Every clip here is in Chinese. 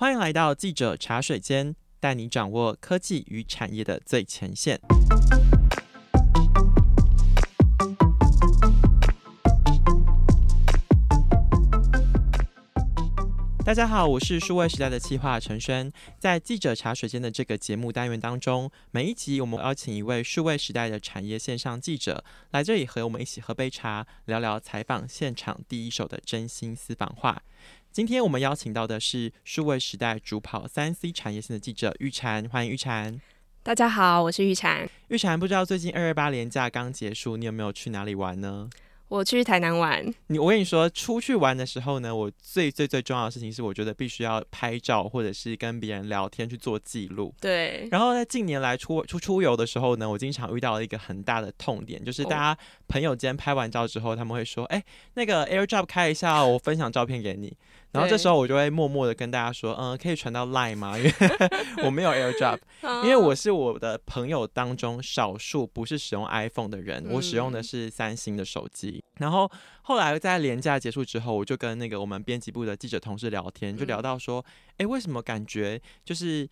欢迎来到记者茶水间，带你掌握科技与产业的最前线。大家好，我是数位时代的企划陈轩。在记者茶水间的这个节目单元当中，每一集我们邀请一位数位时代的产业线上记者来这里和我们一起喝杯茶，聊聊采访现场第一手的真心私房话。今天我们邀请到的是数位时代主跑三 C 产业线的记者玉婵，欢迎玉婵。大家好，我是玉婵。玉婵，不知道最近二二八连假刚结束，你有没有去哪里玩呢？我去台南玩。你我跟你说，出去玩的时候呢，我最最最重要的事情是，我觉得必须要拍照，或者是跟别人聊天去做记录。对。然后在近年来出出出游的时候呢，我经常遇到了一个很大的痛点，就是大家朋友间拍完照之后，他们会说：“哎、欸，那个 AirDrop 开一下，我分享照片给你。”然后这时候我就会默默的跟大家说，嗯，可以传到 Line 吗？因为我没有 AirDrop，因为我是我的朋友当中少数不是使用 iPhone 的人，我使用的是三星的手机。然后后来在连假结束之后，我就跟那个我们编辑部的记者同事聊天，就聊到说，哎，为什么感觉就是。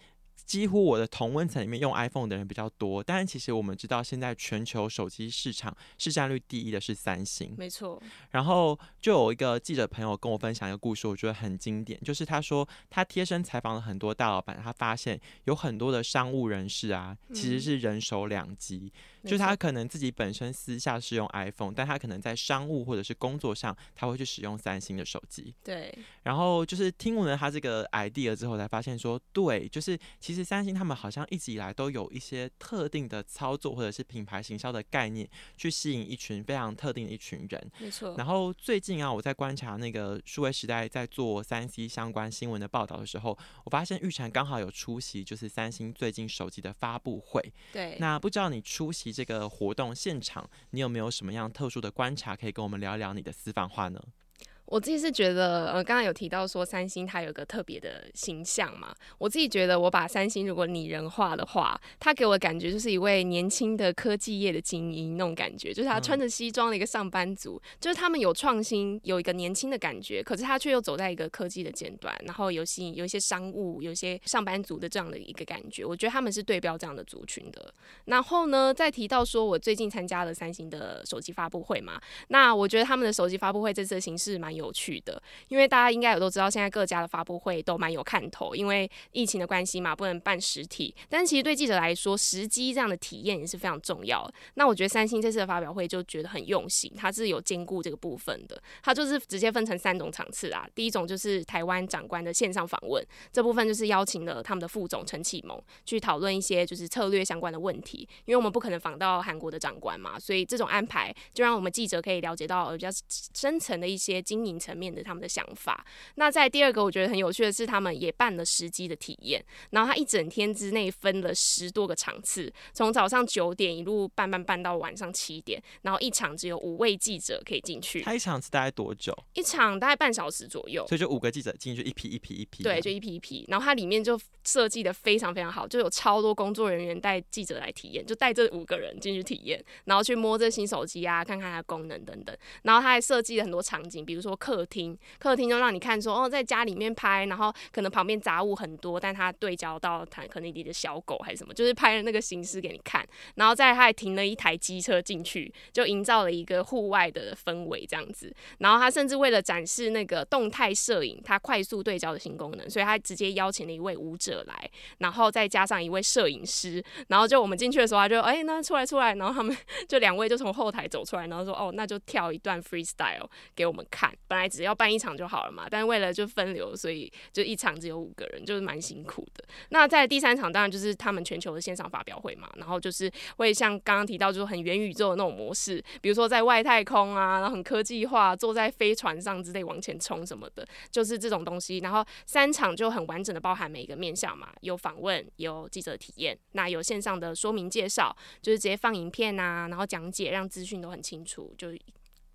几乎我的同温层里面用 iPhone 的人比较多，但是其实我们知道，现在全球手机市场市占率第一的是三星，没错。然后就有一个记者朋友跟我分享一个故事，我觉得很经典，就是他说他贴身采访了很多大老板，他发现有很多的商务人士啊，其实是人手两机。嗯就是他可能自己本身私下是用 iPhone，但他可能在商务或者是工作上，他会去使用三星的手机。对。然后就是听闻了他这个 idea 之后，才发现说，对，就是其实三星他们好像一直以来都有一些特定的操作或者是品牌行销的概念，去吸引一群非常特定的一群人。没错。然后最近啊，我在观察那个数位时代在做三 C 相关新闻的报道的时候，我发现玉婵刚好有出席，就是三星最近手机的发布会。对。那不知道你出席这个活动现场，你有没有什么样特殊的观察，可以跟我们聊一聊你的私房话呢？我自己是觉得，呃，刚刚有提到说三星它有个特别的形象嘛。我自己觉得，我把三星如果拟人化的话，它给我的感觉就是一位年轻的科技业的精英那种感觉，就是他穿着西装的一个上班族，嗯、就是他们有创新，有一个年轻的感觉，可是他却又走在一个科技的尖端，然后有吸引有一些商务，有一些上班族的这样的一个感觉。我觉得他们是对标这样的族群的。然后呢，再提到说我最近参加了三星的手机发布会嘛，那我觉得他们的手机发布会这次的形式蛮有趣的，因为大家应该也都知道，现在各家的发布会都蛮有看头，因为疫情的关系嘛，不能办实体。但其实对记者来说，实机这样的体验也是非常重要的。那我觉得三星这次的发表会就觉得很用心，它是有兼顾这个部分的。它就是直接分成三种场次啊，第一种就是台湾长官的线上访问，这部分就是邀请了他们的副总陈启蒙去讨论一些就是策略相关的问题，因为我们不可能访到韩国的长官嘛，所以这种安排就让我们记者可以了解到比较深层的一些经层面。的他们的想法。那在第二个，我觉得很有趣的是，他们也办了实机的体验。然后他一整天之内分了十多个场次，从早上九点一路办办办到晚上七点。然后一场只有五位记者可以进去。他一场是大概多久？一场大概半小时左右。所以就五个记者进去，一批一批一批。对，就一批一批。然后它里面就设计的非常非常好，就有超多工作人员带记者来体验，就带这五个人进去体验，然后去摸这新手机啊，看看它的功能等等。然后他还设计了很多场景，比如说客厅。客厅就让你看说哦，在家里面拍，然后可能旁边杂物很多，但他对焦到他可能你的小狗还是什么，就是拍了那个形式给你看。然后再他还停了一台机车进去，就营造了一个户外的氛围这样子。然后他甚至为了展示那个动态摄影，他快速对焦的新功能，所以他直接邀请了一位舞者来，然后再加上一位摄影师。然后就我们进去的时候，他就哎、那出来出来，然后他们 就两位就从后台走出来，然后说哦，那就跳一段 freestyle 给我们看。本来只要办一场就好了嘛，但为了就分流，所以就一场只有五个人，就是蛮辛苦的。那在第三场当然就是他们全球的线上发表会嘛，然后就是会像刚刚提到，就是很元宇宙的那种模式，比如说在外太空啊，然后很科技化，坐在飞船上之类往前冲什么的，就是这种东西。然后三场就很完整的包含每一个面向嘛，有访问，有记者体验，那有线上的说明介绍，就是直接放影片啊，然后讲解，让资讯都很清楚，就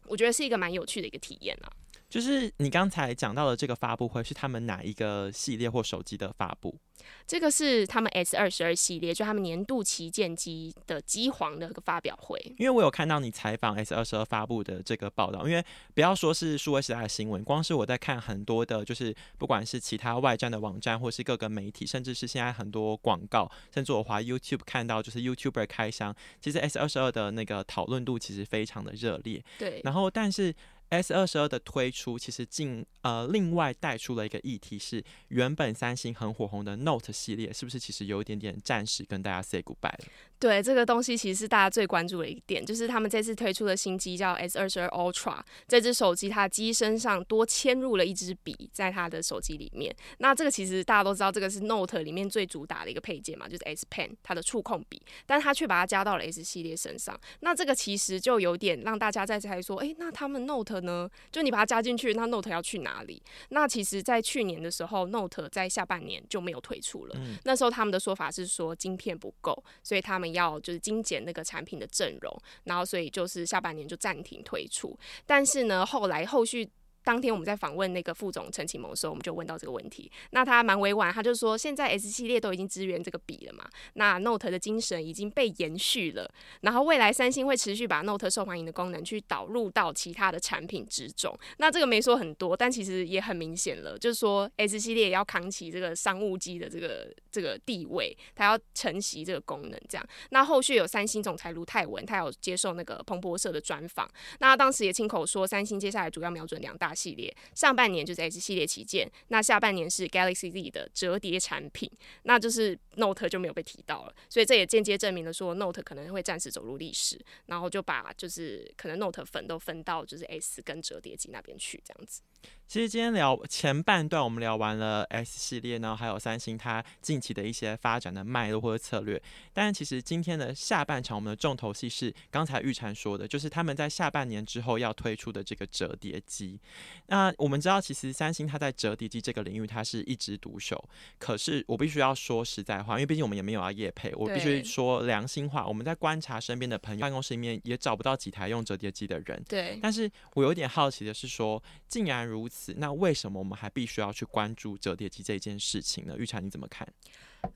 我觉得是一个蛮有趣的一个体验啊。就是你刚才讲到的这个发布会是他们哪一个系列或手机的发布？这个是他们 S 二十二系列，就他们年度旗舰机的机皇的一个发表会。因为我有看到你采访 S 二十二发布的这个报道，因为不要说是数位时代的新闻，光是我在看很多的，就是不管是其他外站的网站，或是各个媒体，甚至是现在很多广告，甚至我滑 YouTube 看到，就是 YouTuber 开箱，其实 S 二十二的那个讨论度其实非常的热烈。对，然后但是。S 二十二的推出，其实进呃另外带出了一个议题是，原本三星很火红的 Note 系列，是不是其实有一点点暂时跟大家 say goodbye 了？对，这个东西其实是大家最关注的一点，就是他们这次推出的新机叫 S 二十二 Ultra，这支手机它机身上多嵌入了一支笔，在它的手机里面。那这个其实大家都知道，这个是 Note 里面最主打的一个配件嘛，就是 S Pen 它的触控笔，但它却把它加到了 S 系列身上。那这个其实就有点让大家在猜说，哎，那他们 Note 呢？就你把它加进去，那 Note 要去哪里？那其实，在去年的时候，Note 在下半年就没有推出了。嗯、那时候他们的说法是说晶片不够，所以他们要就是精简那个产品的阵容，然后所以就是下半年就暂停推出。但是呢，后来后续。当天我们在访问那个副总陈启蒙的时候，我们就问到这个问题。那他蛮委婉，他就说现在 S 系列都已经支援这个笔了嘛，那 Note 的精神已经被延续了。然后未来三星会持续把 Note 受欢迎的功能去导入到其他的产品之中。那这个没说很多，但其实也很明显了，就是说 S 系列要扛起这个商务机的这个这个地位，它要承袭这个功能。这样，那后续有三星总裁卢泰文，他有接受那个彭博社的专访，那他当时也亲口说，三星接下来主要瞄准两大。系列上半年就是 S 系列旗舰，那下半年是 Galaxy Z 的折叠产品，那就是 Note 就没有被提到了，所以这也间接证明了说 Note 可能会暂时走入历史，然后就把就是可能 Note 粉都分到就是 S 跟折叠机那边去这样子。其实今天聊前半段，我们聊完了 S 系列，然后还有三星它近期的一些发展的脉络或者策略。但是其实今天的下半场，我们的重头戏是刚才玉婵说的，就是他们在下半年之后要推出的这个折叠机。那我们知道，其实三星它在折叠机这个领域，它是一枝独秀。可是我必须要说实在话，因为毕竟我们也没有要业配，我必须说良心话。我们在观察身边的朋友，办公室里面也找不到几台用折叠机的人。对。但是我有点好奇的是说，既然如此。那为什么我们还必须要去关注折叠机这件事情呢？玉婵你怎么看？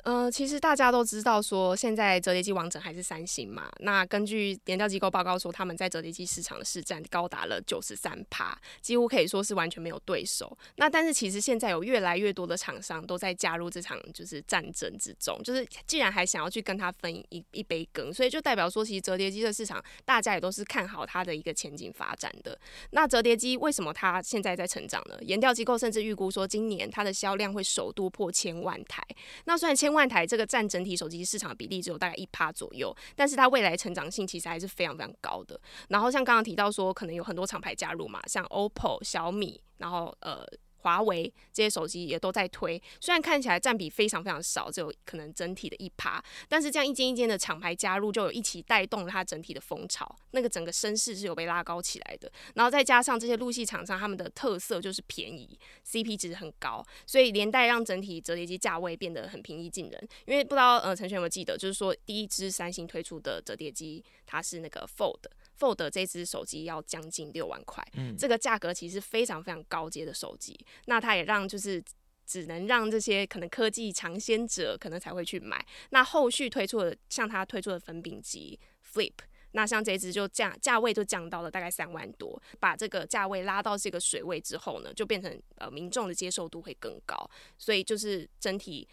呃，其实大家都知道，说现在折叠机王者还是三星嘛。那根据研调机构报告说，他们在折叠机市场的市占高达了九十三趴，几乎可以说是完全没有对手。那但是其实现在有越来越多的厂商都在加入这场就是战争之中，就是既然还想要去跟他分一一杯羹，所以就代表说，其实折叠机的市场大家也都是看好它的一个前景发展的。那折叠机为什么它现在在成长呢？研调机构甚至预估说，今年它的销量会首度破千万台。那虽然千万台这个占整体手机市场比例只有大概一趴左右，但是它未来成长性其实还是非常非常高的。然后像刚刚提到说，可能有很多厂牌加入嘛，像 OPPO、小米，然后呃。华为这些手机也都在推，虽然看起来占比非常非常少，只有可能整体的一趴，但是这样一间一间的厂牌加入，就有一起带动了它整体的风潮，那个整个声势是有被拉高起来的。然后再加上这些陆系厂商，他们的特色就是便宜，CP 值很高，所以连带让整体折叠机价位变得很平易近人。因为不知道呃陈璇有没有记得，就是说第一支三星推出的折叠机，它是那个 Fold。Fold 这只手机要将近六万块，嗯，这个价格其实非常非常高阶的手机，那它也让就是只能让这些可能科技尝鲜者可能才会去买。那后续推出的像它推出的粉饼机 Flip，那像这只就价价位就降到了大概三万多，把这个价位拉到这个水位之后呢，就变成呃民众的接受度会更高，所以就是整体。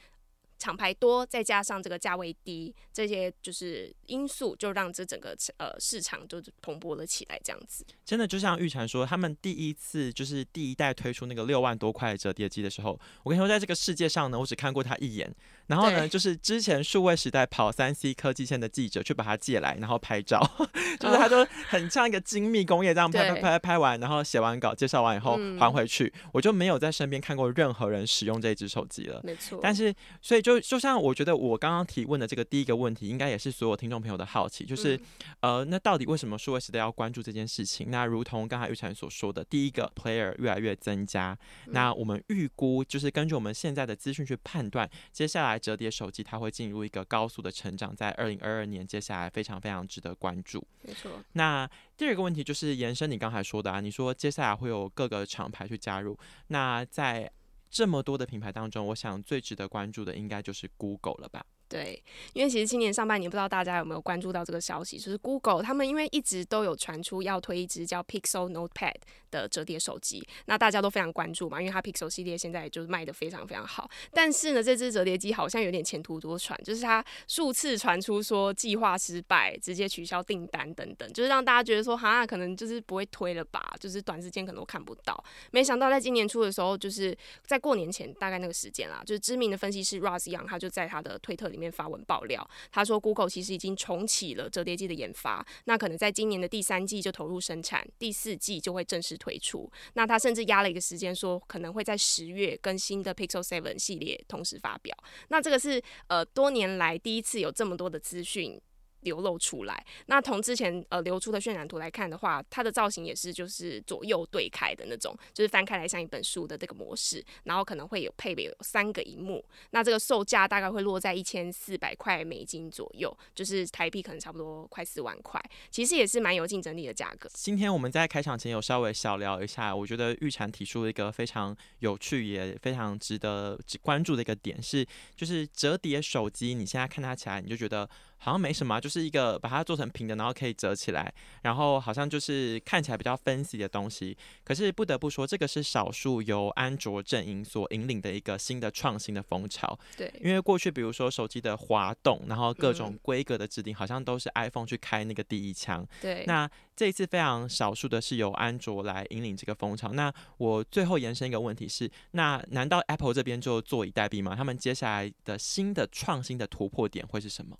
厂牌多，再加上这个价位低，这些就是因素，就让这整个呃市场就蓬勃了起来。这样子，真的就像玉婵说，他们第一次就是第一代推出那个六万多块的折叠机的时候，我跟你说，在这个世界上呢，我只看过他一眼。然后呢，就是之前数位时代跑三 C 科技线的记者去把它借来，然后拍照，就是他就很像一个精密工业这样拍拍拍拍完，然后写完稿介绍完以后还回去。我就没有在身边看过任何人使用这只手机了。没错。但是所以就。就就像我觉得我刚刚提问的这个第一个问题，应该也是所有听众朋友的好奇，就是、嗯、呃，那到底为什么数位时代要关注这件事情？那如同刚才玉婵所说的，第一个 player 越来越增加，嗯、那我们预估就是根据我们现在的资讯去判断，接下来折叠手机它会进入一个高速的成长，在二零二二年接下来非常非常值得关注。没错。那第二个问题就是延伸你刚才说的啊，你说接下来会有各个厂牌去加入，那在这么多的品牌当中，我想最值得关注的应该就是 Google 了吧。对，因为其实今年上半年，不知道大家有没有关注到这个消息，就是 Google 他们因为一直都有传出要推一支叫 Pixel Notepad 的折叠手机，那大家都非常关注嘛，因为它 Pixel 系列现在就是卖得非常非常好。但是呢，这支折叠机好像有点前途多舛，就是它数次传出说计划失败，直接取消订单等等，就是让大家觉得说，哈，可能就是不会推了吧，就是短时间可能都看不到。没想到在今年初的时候，就是在过年前大概那个时间啦，就是知名的分析师 Ross Young 他就在他的推特里面发文爆料，他说 Google 其实已经重启了折叠机的研发，那可能在今年的第三季就投入生产，第四季就会正式推出。那他甚至压了一个时间，说可能会在十月跟新的 Pixel Seven 系列同时发表。那这个是呃多年来第一次有这么多的资讯。流露出来，那从之前呃流出的渲染图来看的话，它的造型也是就是左右对开的那种，就是翻开来像一本书的这个模式，然后可能会有配备有三个荧幕，那这个售价大概会落在一千四百块美金左右，就是台币可能差不多快四万块，其实也是蛮有竞争力的价格。今天我们在开场前有稍微小聊一下，我觉得玉婵提出了一个非常有趣也非常值得关注的一个点是，就是折叠手机，你现在看它起来你就觉得。好像没什么，就是一个把它做成平的，然后可以折起来，然后好像就是看起来比较 fancy 的东西。可是不得不说，这个是少数由安卓阵营所引领的一个新的创新的风潮。对，因为过去比如说手机的滑动，然后各种规格的制定，好像都是 iPhone 去开那个第一枪。对，那这一次非常少数的是由安卓来引领这个风潮。那我最后延伸一个问题是，那难道 Apple 这边就坐以待毙吗？他们接下来的新的创新的突破点会是什么？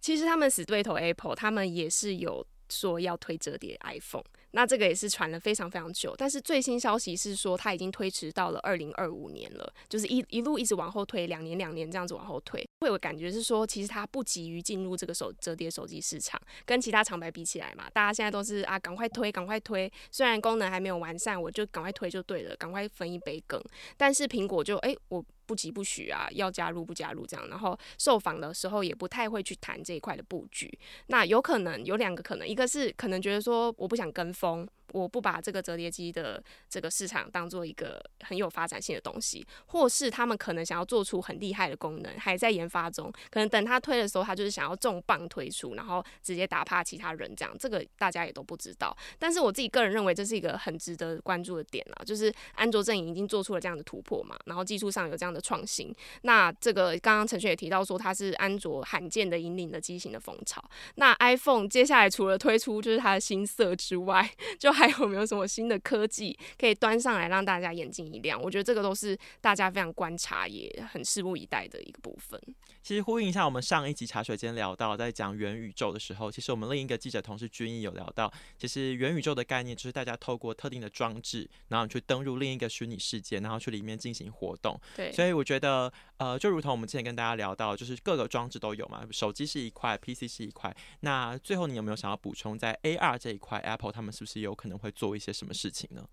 其实他们死对头 Apple，他们也是有说要推折叠 iPhone，那这个也是传了非常非常久。但是最新消息是说，它已经推迟到了二零二五年了，就是一一路一直往后推，两年两年这样子往后推。会有感觉是说，其实它不急于进入这个手折叠手机市场，跟其他厂牌比起来嘛，大家现在都是啊，赶快推，赶快推。虽然功能还没有完善，我就赶快推就对了，赶快分一杯羹。但是苹果就哎、我。不急不徐啊，要加入不加入这样，然后受访的时候也不太会去谈这一块的布局。那有可能有两个可能，一个是可能觉得说我不想跟风。我不把这个折叠机的这个市场当做一个很有发展性的东西，或是他们可能想要做出很厉害的功能，还在研发中。可能等他推的时候，他就是想要重磅推出，然后直接打趴其他人这样。这个大家也都不知道。但是我自己个人认为，这是一个很值得关注的点啊，就是安卓阵营已经做出了这样的突破嘛，然后技术上有这样的创新。那这个刚刚陈轩也提到说，它是安卓罕见的引领的机型的风潮。那 iPhone 接下来除了推出就是它的新色之外，就还有没有什么新的科技可以端上来让大家眼睛一亮？我觉得这个都是大家非常观察也很拭目以待的一个部分。其实呼应一下我们上一集茶水间聊到，在讲元宇宙的时候，其实我们另一个记者同事君毅有聊到，其实元宇宙的概念就是大家透过特定的装置，然后去登入另一个虚拟世界，然后去里面进行活动。对，所以我觉得，呃，就如同我们之前跟大家聊到，就是各个装置都有嘛，手机是一块，PC 是一块。那最后你有没有想要补充，在 AR 这一块，Apple 他们是不是有可能会做？一些什么事情呢？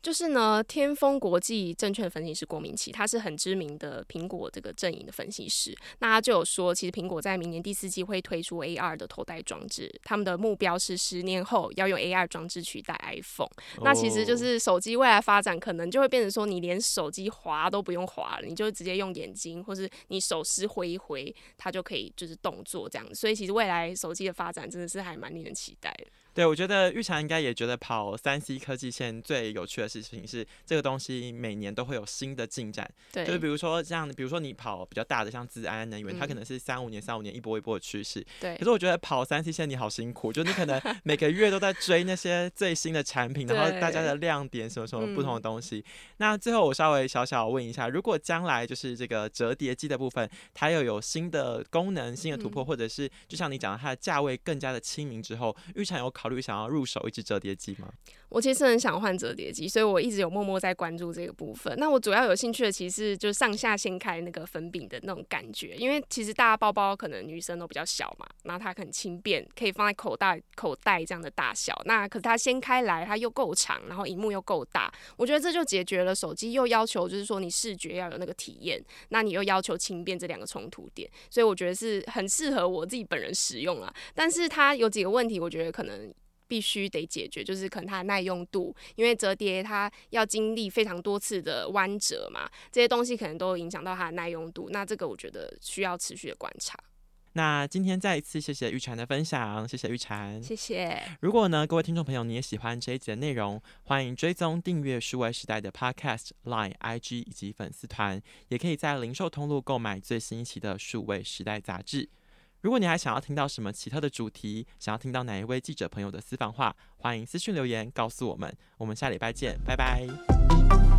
就是呢，天风国际证券分析师郭明奇，他是很知名的苹果这个阵营的分析师。那他就有说，其实苹果在明年第四季会推出 AR 的头戴装置，他们的目标是十年后要用 AR 装置取代 iPhone。那其实就是手机未来发展可能就会变成说，你连手机滑都不用滑了，你就直接用眼睛，或是你手势挥一挥，它就可以就是动作这样子。所以其实未来手机的发展真的是还蛮令人期待的。对，我觉得玉婵应该也觉得跑三 C 科技线最有趣的事情是，这个东西每年都会有新的进展。对，就是比如说像，比如说你跑比较大的，像自安能源，它可能是三五年、三五年一波一波的趋势。对。可是我觉得跑三 C 线你好辛苦，就你可能每个月都在追那些最新的产品，然后大家的亮点什么什么不同的东西。那最后我稍微小小问一下，如果将来就是这个折叠机的部分，它又有新的功能、新的突破，或者是就像你讲的，它的价位更加的亲民之后，玉婵有考考虑想要入手一支折叠机吗？我其实很想换折叠机，所以我一直有默默在关注这个部分。那我主要有兴趣的其实就是上下掀开那个粉饼的那种感觉，因为其实大家包包可能女生都比较小嘛，然后它很轻便，可以放在口袋口袋这样的大小。那可是它掀开来，它又够长，然后荧幕又够大，我觉得这就解决了手机又要求就是说你视觉要有那个体验，那你又要求轻便这两个冲突点，所以我觉得是很适合我自己本人使用啊。但是它有几个问题，我觉得可能。必须得解决，就是可能它的耐用度，因为折叠它要经历非常多次的弯折嘛，这些东西可能都影响到它的耐用度。那这个我觉得需要持续的观察。那今天再一次谢谢玉婵的分享，谢谢玉婵，谢谢。如果呢，各位听众朋友你也喜欢这一集的内容，欢迎追踪订阅数位时代的 Podcast、Line、IG 以及粉丝团，也可以在零售通路购买最新一期的数位时代杂志。如果你还想要听到什么奇特的主题，想要听到哪一位记者朋友的私房话，欢迎私讯留言告诉我们。我们下礼拜见，拜拜。